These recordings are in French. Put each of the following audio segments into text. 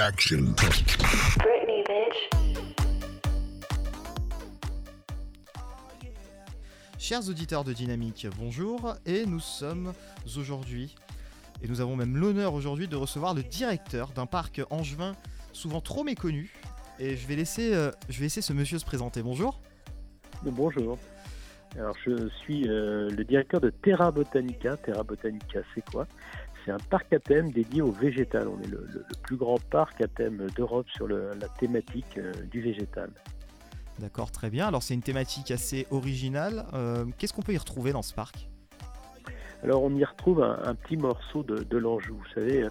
action. Britney, bitch. Chers auditeurs de Dynamique, bonjour et nous sommes aujourd'hui, et nous avons même l'honneur aujourd'hui de recevoir le directeur d'un parc angevin souvent trop méconnu. Et je vais laisser, euh, je vais laisser ce monsieur se présenter. Bonjour. Bonjour. Alors, je suis euh, le directeur de Terra Botanica. Terra Botanica, c'est quoi? C'est un parc à thème dédié au végétal. On est le, le- le plus grand parc à thème d'Europe sur le- la thématique euh, du végétal. D'accord, très bien. Alors c'est une thématique assez originale. Euh, Qu'est-ce qu'on peut y retrouver dans ce parc? Alors, on y retrouve un, un petit morceau de, de l'Anjou. Vous savez,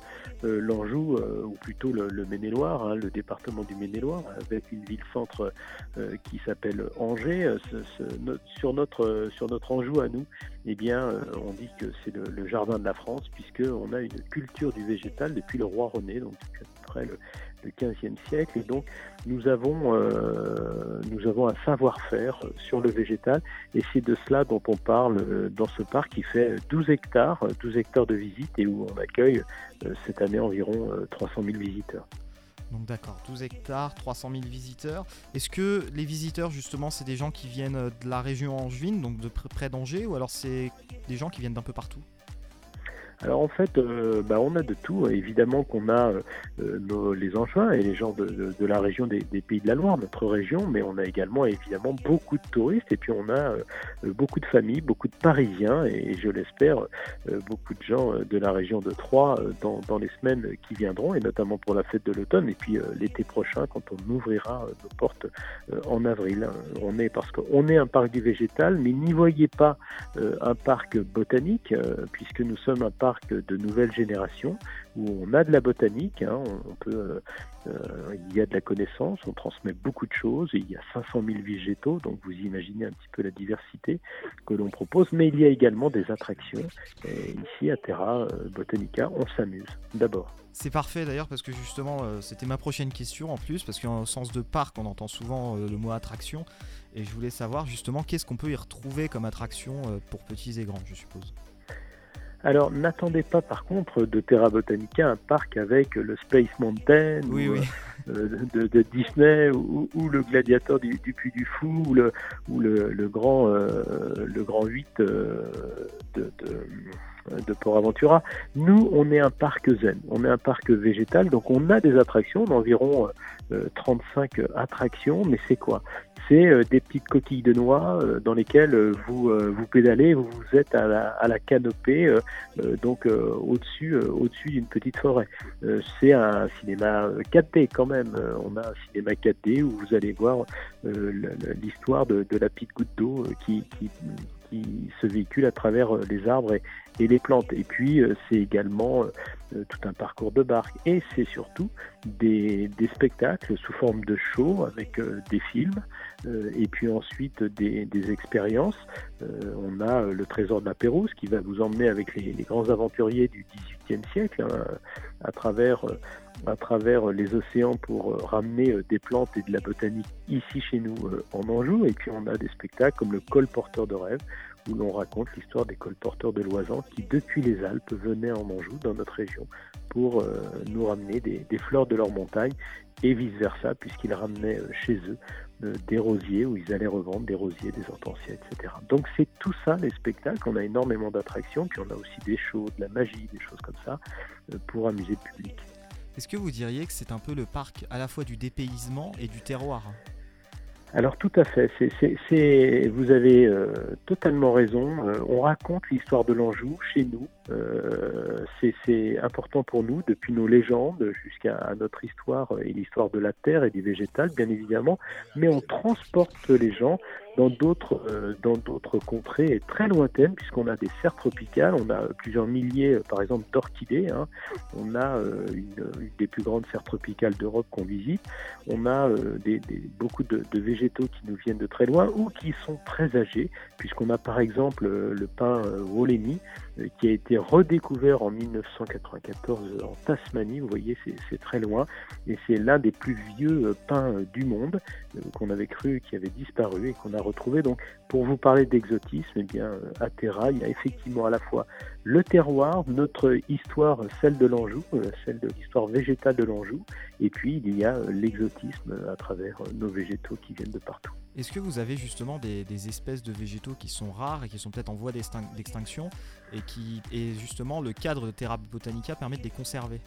euh, l'Anjou, euh, ou plutôt le, le Maine-et-Loire, hein, le département du Maine-et-Loire, avec une ville-centre euh, qui s'appelle Angers. Ce- ce- no- sur, notre, sur notre Anjou à nous, eh bien, euh, on dit que c'est le, jardin de la France, puisqu'on a une culture du végétal depuis le roi René, donc depuis à peu près le, le 15e siècle. Et donc, nous avons, euh, nous avons un savoir-faire sur le végétal et c'est de cela dont on parle euh, dans ce parc qui fait 12 hectares, euh, 12 hectares de visite et où on accueille cette année environ euh, 300 000 visiteurs. Donc d'accord, 12 hectares, 300 000 visiteurs. Est-ce que les visiteurs justement c'est des gens qui viennent euh, de la région angevine, donc de pr- près d'Angers, ou alors c'est des gens qui viennent d'un peu partout? Alors en fait, euh, bah, on a de tout. Évidemment qu'on a euh, euh, nos- les Angevins et les gens de, la région des, Pays de la Loire, notre région, mais on a également évidemment beaucoup de touristes et puis on a beaucoup de familles, beaucoup de Parisiens et, je l'espère beaucoup de gens de la région de Troyes dans, dans les semaines qui viendront et notamment pour la fête de l'automne et puis l'été prochain quand on ouvrira nos portes en avril. On est parce qu'on est un parc du végétal, mais n'y voyez pas un parc botanique puisque nous sommes un parc de nouvelle génération où on a de la botanique, hein, euh, euh, il y a de la connaissance, on transmet beaucoup de choses, il y a 500 000 végétaux, donc vous imaginez un petit peu la diversité que l'on propose, mais il y a également des attractions. Et ici à Terra euh, Botanica, on s'amuse d'abord. C'est parfait d'ailleurs parce que justement euh, c'était ma prochaine question en plus, parce qu'en sens de parc on entend souvent euh, le mot attraction, et je voulais savoir justement qu'est-ce qu'on peut y retrouver comme attraction euh, pour petits et grands je suppose? Alors n'attendez pas par contre de Terra Botanica un parc avec le Space Mountain Oui, ou, oui. euh, de, de Disney ou, ou le gladiateur du, du Puy du Fou ou le, ou le, le grand, euh, le grand 8 euh, de, de, de Port Aventura. Nous, on est un parc zen, on est un parc végétal, donc on a des attractions, d'environ euh, 35 attractions, mais c'est quoi? C'est euh, des petites coquilles de noix euh, dans lesquelles euh, vous euh, vous pédalez, vous êtes à la, canopée, euh, euh, donc euh, au-dessus euh, d'une petite forêt. Euh, c'est un cinéma euh, 4D quand même. Euh, on a un cinéma 4D où vous allez voir euh, l'histoire de, la petite goutte d'eau euh, qui se véhicule à travers euh, les arbres et, les plantes. Et puis euh, c'est également euh, tout un parcours de barque et c'est surtout des, spectacles sous forme de show avec des films et puis ensuite des, expériences. On a le trésor de la Pérouse qui va vous emmener avec les, grands aventuriers du XVIIIe siècle hein, à travers les océans pour ramener des plantes et de la botanique ici chez nous en Anjou. Et puis on a des spectacles comme le colporteur de rêve où l'on raconte l'histoire des colporteurs de loisans qui depuis les Alpes venaient en Anjou dans notre région pour euh, nous ramener des, fleurs de leur montagne et vice-versa puisqu'ils ramenaient euh, chez eux euh, des rosiers où ils allaient revendre des rosiers, des hortensias, etc. Donc c'est tout ça les spectacles. On a énormément d'attractions, puis on a aussi des shows, de la magie, des choses comme ça pour amuser le public. Est-ce que vous diriez que c'est un peu le parc à la fois du dépaysement et du terroir? Alors tout à fait, c'est, c'est- vous avez euh, totalement raison. Euh, on raconte l'histoire de l'Anjou chez nous. Euh, c'est, important pour nous depuis nos légendes jusqu'à notre histoire et l'histoire de la terre et du végétal, bien évidemment. Mais on transporte les gens dans d'autres euh, contrées très lointaines puisqu'on a des serres tropicales, on a plusieurs milliers, par exemple, d'orchidées. hein. On a euh, une, des plus grandes serres tropicales d'Europe qu'on visite. On a euh, beaucoup de, de végétaux qui nous viennent de très loin ou qui sont très âgés, puisqu'on a par exemple le pin Wollemi, qui a été redécouvert en 1994 en Tasmanie. Vous voyez, c'est très loin. Et c'est l'un des plus vieux euh, pins euh, du monde euh, qu'on avait cru qui avait disparu et qu'on a retrouvé. Donc, pour vous parler d'exotisme, eh bien, à Terra, il y a effectivement à la fois le terroir, notre histoire, celle de l'Anjou, euh, celle de l'histoire végétale de l'Anjou, et puis il y a euh, l'exotisme à travers euh, nos végétaux qui viennent de partout. Est-ce que vous avez justement des, espèces de végétaux qui sont rares et qui sont peut-être en voie d'extin- d'extinction et qui et justement le cadre de Terra Botanica permet de les conserver?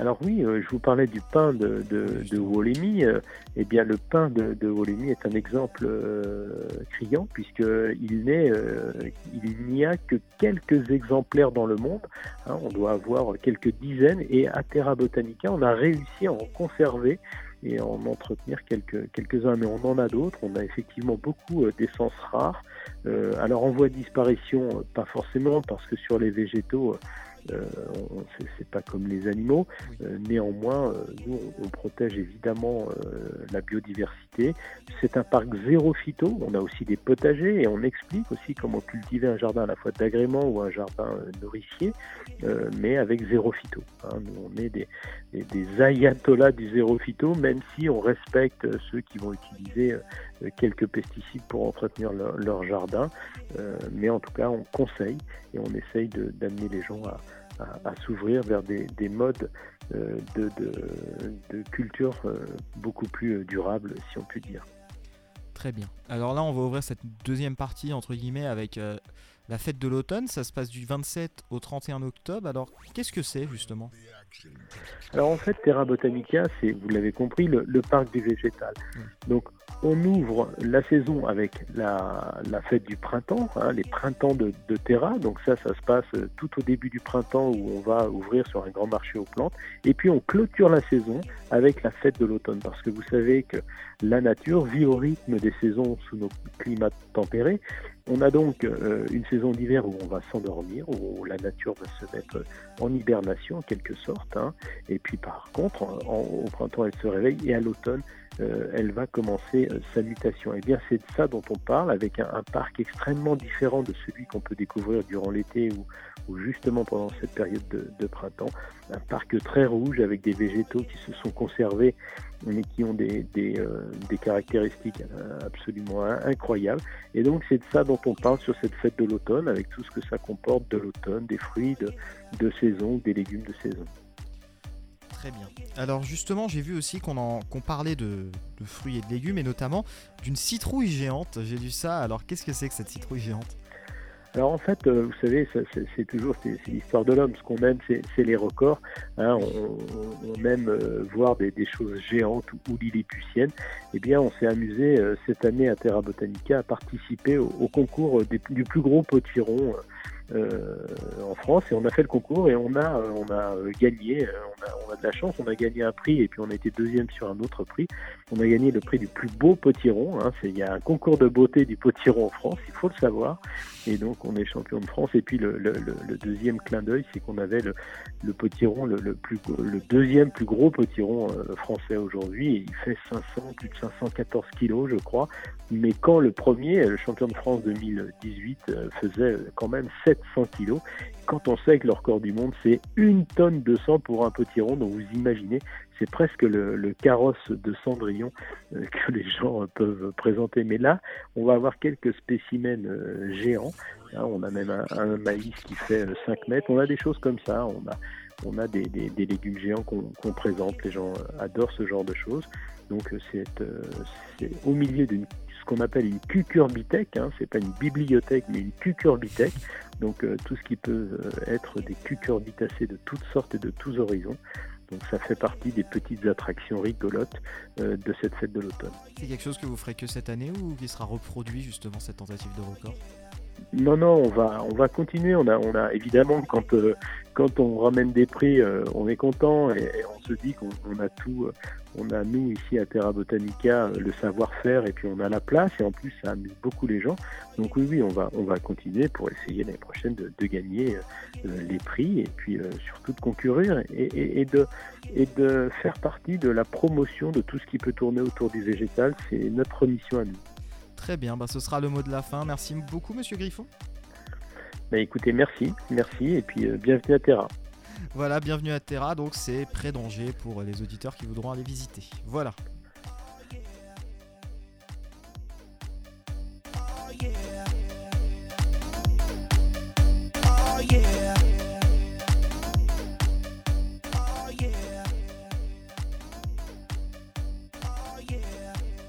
Alors oui, euh, je vous parlais du pain de, de, de Wollemi. euh, eh bien, le pain de, de Wollemi est un exemple euh, criant puisqu'il n'est, euh, il n'y a que quelques exemplaires dans le monde. hein, on doit avoir quelques dizaines et à Terra Botanica, on a réussi à en conserver et à en entretenir quelques, quelques-uns, mais on en a d'autres. On a effectivement beaucoup d'essences rares. Euh, alors en voie de disparition, euh, pas forcément, parce que sur les végétaux, euh, on- c'est, pas comme les animaux. Euh, néanmoins, euh, nous, on, on protège évidemment euh, la biodiversité. C'est un parc zéro phyto. On a aussi des potagers et on explique aussi comment cultiver un jardin à la fois d'agrément ou un jardin euh, nourricier, euh, mais avec zéro phyto. hein. Nous, on est des, des, des ayatollahs du zéro phyto, même si on respecte euh, ceux qui vont utiliser euh, quelques pesticides pour entretenir leur, leur jardin. Euh, mais en tout cas, on conseille et on essaye d'amener les gens à, à- s'ouvrir vers des, des modes euh, de, de, culture euh, beaucoup plus durables, si on peut dire. Très bien. Alors là, on va ouvrir cette deuxième partie, entre guillemets, avec la fête de l'automne. Ça se passe du 27 au 31 octobre. Alors, qu'est-ce que c'est, justement? Alors en fait, Terra Botanica, c'est, vous l'avez compris, le, le parc du végétal. Donc on ouvre la saison avec la, la fête du printemps, hein, les printemps de, de Terra. Donc ça, ça se passe euh, tout au début du printemps où on va ouvrir sur un grand marché aux plantes. Et puis on clôture la saison avec la fête de l'automne, parce que vous savez que la nature vit au rythme des saisons sous nos climats tempérés. On a donc euh, une saison d'hiver où on va s'endormir, où la nature va se mettre en hibernation en quelque sorte. hein. Et puis par contre, au printemps, elle se réveille et à l'automne, euh, elle va commencer euh, sa mutation. Et bien c'est de ça dont on parle, avec un, parc extrêmement différent de celui qu'on peut découvrir durant l'été ou, justement pendant cette période de, de printemps. Un parc très rouge avec des végétaux qui se sont conservés mais qui ont des, euh, caractéristiques euh, absolument in- incroyables. Et donc c'est de ça dont on parle sur cette fête de l'automne, avec tout ce que ça comporte de l'automne, des fruits de, saison, des légumes de saison. Très bien. Alors, justement, j'ai vu aussi qu'on parlait de fruits et de légumes, et notamment d'une citrouille géante. J'ai lu ça. Alors, qu'est-ce que c'est que cette citrouille géante? Alors en fait, euh, vous savez, c'est, toujours l'histoire de l'homme. Ce qu'on aime, c'est, les records. hein. on, on- aime euh, voir des, des choses géantes ou, ou lilliputiennes. Eh bien, on s'est amusé euh, cette année à Terra Botanica à participer au, au concours des- du plus gros potiron en France. Et on a fait le concours et on a, euh, on a euh, gagné. euh, On a, de la chance. On a gagné un prix et puis on a été deuxième sur un autre prix. On a gagné le prix du plus beau potiron. hein. Il y a un concours de beauté du potiron en France. Il faut le savoir. Et donc on est champion de France. Et puis le, deuxième clin d'œil, c'est qu'on avait le, potiron, le, le deuxième plus gros potiron euh, français aujourd'hui. Il fait 500, plus de 514 kilos, je crois. Mais quand le premier, le champion de France 2018, euh, faisait quand même 700 kilos, quand on sait que le record du monde, c'est une tonne de sang pour un potiron, donc vous imaginez, c'est presque le, carrosse de Cendrillon euh, que les gens euh, peuvent présenter. Mais là, on va avoir quelques spécimens euh, géants. On a même un, maïs qui fait euh, 5 mètres. On a des choses comme ça. On a, on a des, légumes géants qu'on présente. Les gens adorent ce genre de choses. Donc euh, c'est euh, c'est au milieu d'une ce qu'on appelle une cucurbithèque. Hein, c'est pas une bibliothèque, mais une cucurbithèque. Donc euh, tout ce qui peut être des cucurbitacées de toutes sortes et de tous horizons. Donc ça fait partie des petites attractions rigolotes de cette fête de l'automne. C'est quelque chose que vous ferez que cette année ou qui sera reproduit, justement, cette tentative de record? Non, non, on va, on va continuer. On a, on a évidemment quand, euh, quand on ramène des prix, euh, on est content et, on se dit qu'on on a tout. euh, on a nous ici à Terra Botanica le savoir-faire et puis on a la place et en plus ça amuse beaucoup les gens. Donc oui, oui, on va, on va continuer pour essayer l'année prochaine de, gagner les prix et puis surtout de concourir et, et- et de, et de faire partie de la promotion de tout ce qui peut tourner autour du végétal. C'est notre mission à nous. Très bien, bah, ce sera le mot de la fin. Merci beaucoup, monsieur Griffon. Bah, écoutez, merci, merci et puis euh, bienvenue à Terra. Voilà, bienvenue à Terra, donc c'est près d'Angers pour les auditeurs qui voudront aller visiter. Voilà.